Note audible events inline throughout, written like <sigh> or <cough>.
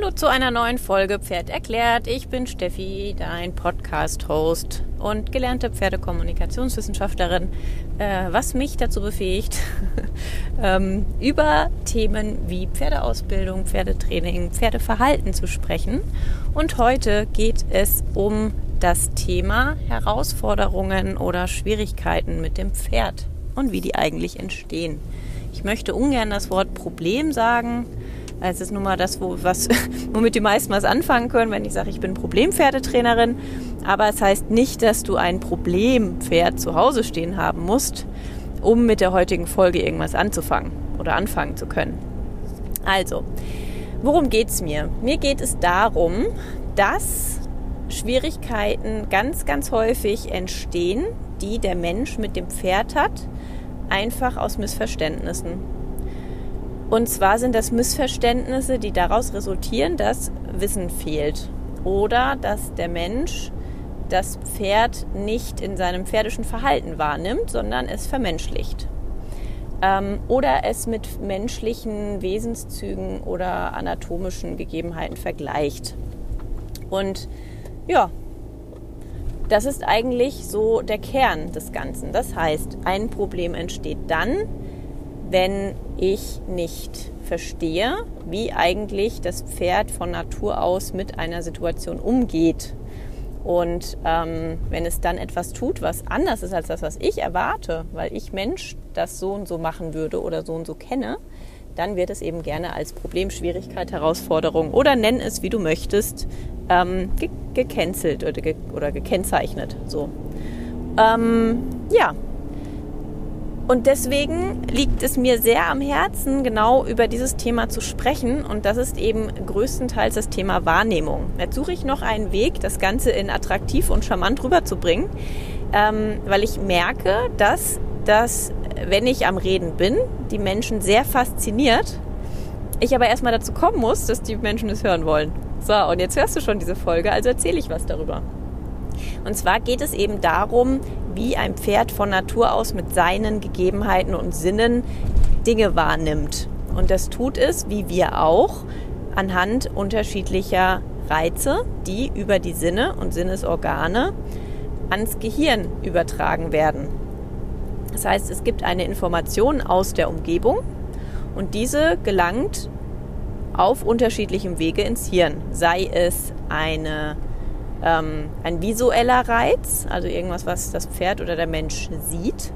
Hallo zu einer neuen Folge Pferd erklärt. Ich bin Steffi, dein Podcast-Host und gelernte Pferdekommunikationswissenschaftlerin, äh, was mich dazu befähigt, <laughs> ähm, über Themen wie Pferdeausbildung, Pferdetraining, Pferdeverhalten zu sprechen. Und heute geht es um das Thema Herausforderungen oder Schwierigkeiten mit dem Pferd und wie die eigentlich entstehen. Ich möchte ungern das Wort Problem sagen, es ist nun mal das, wo, was, <laughs> womit die meisten was anfangen können, wenn ich sage, ich bin Problempferdetrainerin. Aber es heißt nicht, dass du ein Problempferd zu Hause stehen haben musst, um mit der heutigen Folge irgendwas anzufangen oder anfangen zu können. Also, worum geht es mir? Mir geht es darum, dass Schwierigkeiten ganz, ganz häufig entstehen, die der Mensch mit dem Pferd hat, einfach aus Missverständnissen. Und zwar sind das Missverständnisse, die daraus resultieren, dass Wissen fehlt oder dass der Mensch das Pferd nicht in seinem pferdischen Verhalten wahrnimmt, sondern es vermenschlicht. Ähm, oder es mit menschlichen Wesenszügen oder anatomischen Gegebenheiten vergleicht. Und ja, das ist eigentlich so der Kern des Ganzen. Das heißt, ein Problem entsteht dann, wenn ich nicht verstehe, wie eigentlich das Pferd von Natur aus mit einer Situation umgeht. Und ähm, wenn es dann etwas tut, was anders ist als das, was ich erwarte, weil ich Mensch das so und so machen würde oder so und so kenne, dann wird es eben gerne als Problem, Schwierigkeit, Herausforderung oder nenn es, wie du möchtest, ähm, ge gecancelt oder, ge oder gekennzeichnet. So. Ähm, ja, und deswegen liegt es mir sehr am Herzen, genau über dieses Thema zu sprechen. Und das ist eben größtenteils das Thema Wahrnehmung. Jetzt suche ich noch einen Weg, das Ganze in attraktiv und charmant rüberzubringen, ähm, weil ich merke, dass das, wenn ich am Reden bin, die Menschen sehr fasziniert. Ich aber erstmal dazu kommen muss, dass die Menschen es hören wollen. So, und jetzt hörst du schon diese Folge, also erzähle ich was darüber. Und zwar geht es eben darum, wie ein Pferd von Natur aus mit seinen Gegebenheiten und Sinnen Dinge wahrnimmt. Und das tut es, wie wir auch, anhand unterschiedlicher Reize, die über die Sinne und Sinnesorgane ans Gehirn übertragen werden. Das heißt, es gibt eine Information aus der Umgebung und diese gelangt auf unterschiedlichem Wege ins Hirn. Sei es eine ähm, ein visueller Reiz, also irgendwas, was das Pferd oder der Mensch sieht,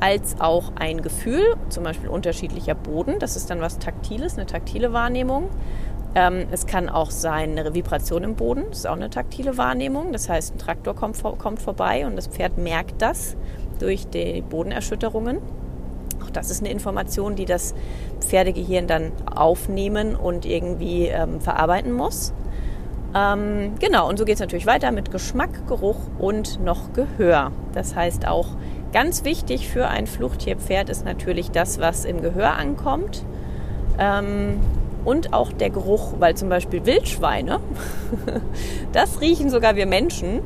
als auch ein Gefühl, zum Beispiel unterschiedlicher Boden. Das ist dann was Taktiles, eine taktile Wahrnehmung. Ähm, es kann auch sein eine Vibration im Boden, das ist auch eine taktile Wahrnehmung. Das heißt, ein Traktor kommt, kommt vorbei und das Pferd merkt das durch die Bodenerschütterungen. Auch das ist eine Information, die das Pferdegehirn dann aufnehmen und irgendwie ähm, verarbeiten muss. Ähm, genau, und so geht es natürlich weiter mit Geschmack, Geruch und noch Gehör. Das heißt auch ganz wichtig für ein Fluchttierpferd ist natürlich das, was im Gehör ankommt. Ähm, und auch der Geruch, weil zum Beispiel Wildschweine, <laughs> das riechen sogar wir Menschen,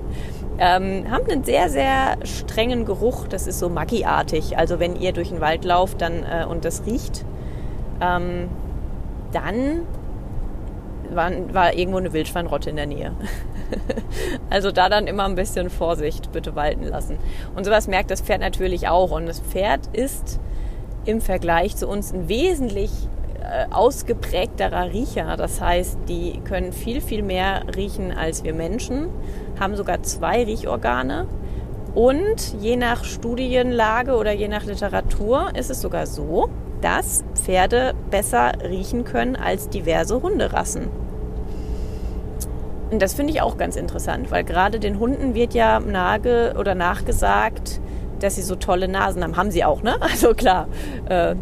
ähm, haben einen sehr, sehr strengen Geruch. Das ist so Maggi-artig. Also wenn ihr durch den Wald lauft dann, äh, und das riecht, ähm, dann war, war irgendwo eine Wildschweinrotte in der Nähe. <laughs> also da dann immer ein bisschen Vorsicht bitte walten lassen. Und sowas merkt das Pferd natürlich auch. Und das Pferd ist im Vergleich zu uns ein wesentlich äh, ausgeprägterer Riecher. Das heißt, die können viel, viel mehr riechen als wir Menschen, haben sogar zwei Riechorgane. Und je nach Studienlage oder je nach Literatur ist es sogar so, dass Pferde besser riechen können als diverse Hunderassen. Und das finde ich auch ganz interessant, weil gerade den Hunden wird ja nage oder nachgesagt, dass sie so tolle Nasen haben. Haben sie auch, ne? <laughs> Also klar, äh,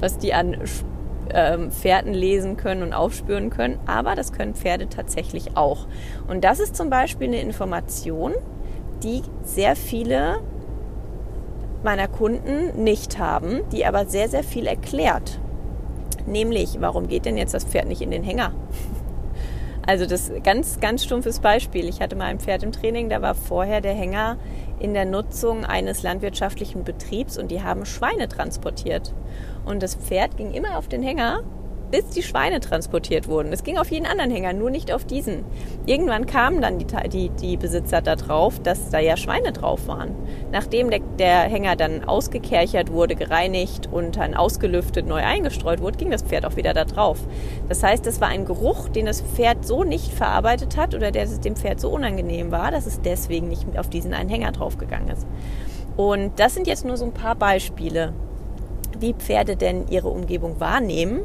was die an äh, Pferden lesen können und aufspüren können. Aber das können Pferde tatsächlich auch. Und das ist zum Beispiel eine Information, die sehr viele meiner Kunden nicht haben, die aber sehr, sehr viel erklärt. Nämlich, warum geht denn jetzt das Pferd nicht in den Hänger? <laughs> Also das ganz, ganz stumpfes Beispiel. Ich hatte mal ein Pferd im Training, da war vorher der Hänger in der Nutzung eines landwirtschaftlichen Betriebs und die haben Schweine transportiert. Und das Pferd ging immer auf den Hänger bis die Schweine transportiert wurden. Es ging auf jeden anderen Hänger, nur nicht auf diesen. Irgendwann kamen dann die, die, die Besitzer da drauf, dass da ja Schweine drauf waren. Nachdem der, der Hänger dann ausgekerchert wurde, gereinigt und dann ausgelüftet, neu eingestreut wurde, ging das Pferd auch wieder da drauf. Das heißt, es war ein Geruch, den das Pferd so nicht verarbeitet hat oder der dem Pferd so unangenehm war, dass es deswegen nicht auf diesen einen Hänger draufgegangen ist. Und das sind jetzt nur so ein paar Beispiele, wie Pferde denn ihre Umgebung wahrnehmen.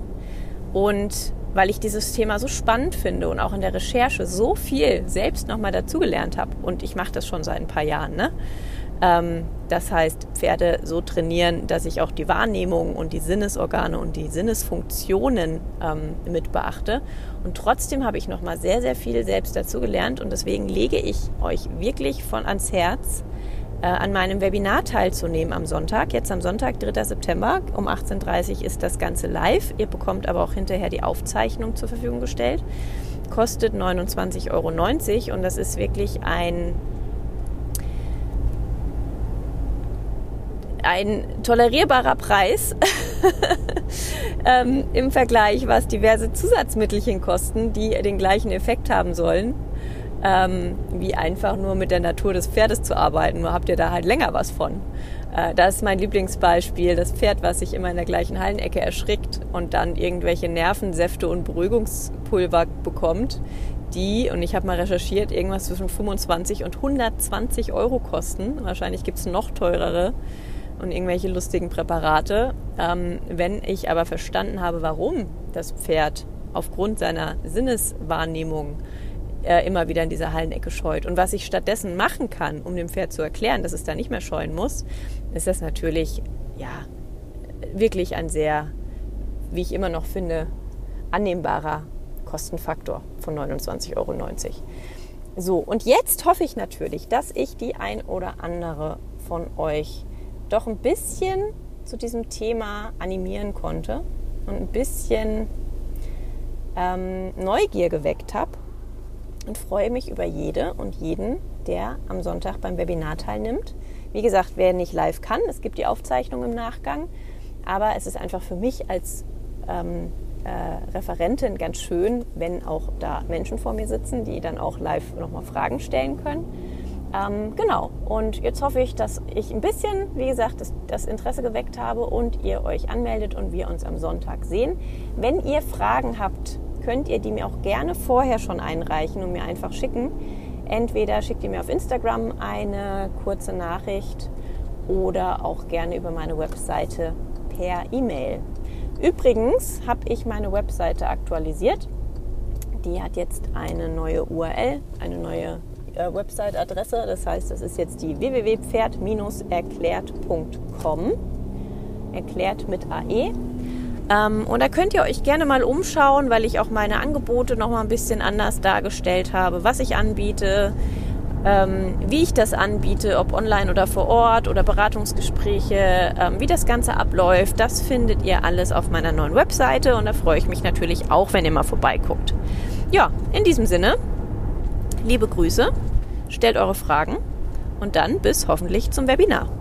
Und weil ich dieses Thema so spannend finde und auch in der Recherche so viel selbst nochmal dazugelernt habe, und ich mache das schon seit ein paar Jahren, ne? Ähm, das heißt, Pferde so trainieren, dass ich auch die Wahrnehmung und die Sinnesorgane und die Sinnesfunktionen ähm, mit beachte. Und trotzdem habe ich nochmal sehr, sehr viel selbst dazugelernt und deswegen lege ich euch wirklich von ans Herz, äh, an meinem Webinar teilzunehmen am Sonntag. Jetzt am Sonntag, 3. September um 18.30 Uhr ist das Ganze live. Ihr bekommt aber auch hinterher die Aufzeichnung zur Verfügung gestellt. Kostet 29,90 Euro und das ist wirklich ein ein tolerierbarer Preis <laughs> ähm, im Vergleich, was diverse Zusatzmittelchen kosten, die den gleichen Effekt haben sollen ähm, wie einfach nur mit der Natur des Pferdes zu arbeiten. Nur habt ihr da halt länger was von. Äh, das ist mein Lieblingsbeispiel, das Pferd, was sich immer in der gleichen Hallenecke erschrickt und dann irgendwelche Nervensäfte und Beruhigungspulver bekommt, die, und ich habe mal recherchiert, irgendwas zwischen 25 und 120 Euro kosten. Wahrscheinlich gibt es noch teurere und irgendwelche lustigen Präparate. Ähm, wenn ich aber verstanden habe, warum das Pferd aufgrund seiner Sinneswahrnehmung äh, immer wieder in dieser Hallenecke scheut. Und was ich stattdessen machen kann, um dem Pferd zu erklären, dass es da nicht mehr scheuen muss, ist das natürlich, ja, wirklich ein sehr, wie ich immer noch finde, annehmbarer Kostenfaktor von 29,90 Euro. So, und jetzt hoffe ich natürlich, dass ich die ein oder andere von euch doch ein bisschen zu diesem Thema animieren konnte und ein bisschen ähm, Neugier geweckt habe und freue mich über jede und jeden, der am Sonntag beim Webinar teilnimmt. Wie gesagt, wer nicht live kann, es gibt die Aufzeichnung im Nachgang, aber es ist einfach für mich als ähm, äh, Referentin ganz schön, wenn auch da Menschen vor mir sitzen, die dann auch live nochmal Fragen stellen können. Ähm, genau, und jetzt hoffe ich, dass ich ein bisschen, wie gesagt, das, das, Interesse geweckt habe und ihr euch anmeldet und wir uns am Sonntag sehen. Wenn ihr Fragen habt, könnt ihr die mir auch gerne vorher schon einreichen und mir einfach schicken. Entweder schickt ihr mir auf Instagram eine kurze Nachricht oder auch gerne über meine Webseite per E-Mail. Übrigens habe ich meine Webseite aktualisiert. Die hat jetzt eine neue URL, eine neue äh, Website-Adresse. Das heißt, das ist jetzt die www.pferd-erklärt.com. Erklärt mit AE. Ähm, und da könnt ihr euch gerne mal umschauen, weil ich auch meine Angebote noch mal ein bisschen anders dargestellt habe, was ich anbiete, ähm, wie ich das anbiete, ob online oder vor Ort oder Beratungsgespräche, ähm, wie das Ganze abläuft. Das findet ihr alles auf meiner neuen Webseite und da freue ich mich natürlich auch, wenn ihr mal vorbeiguckt. Ja, in diesem Sinne, liebe Grüße, stellt eure Fragen und dann bis hoffentlich zum Webinar.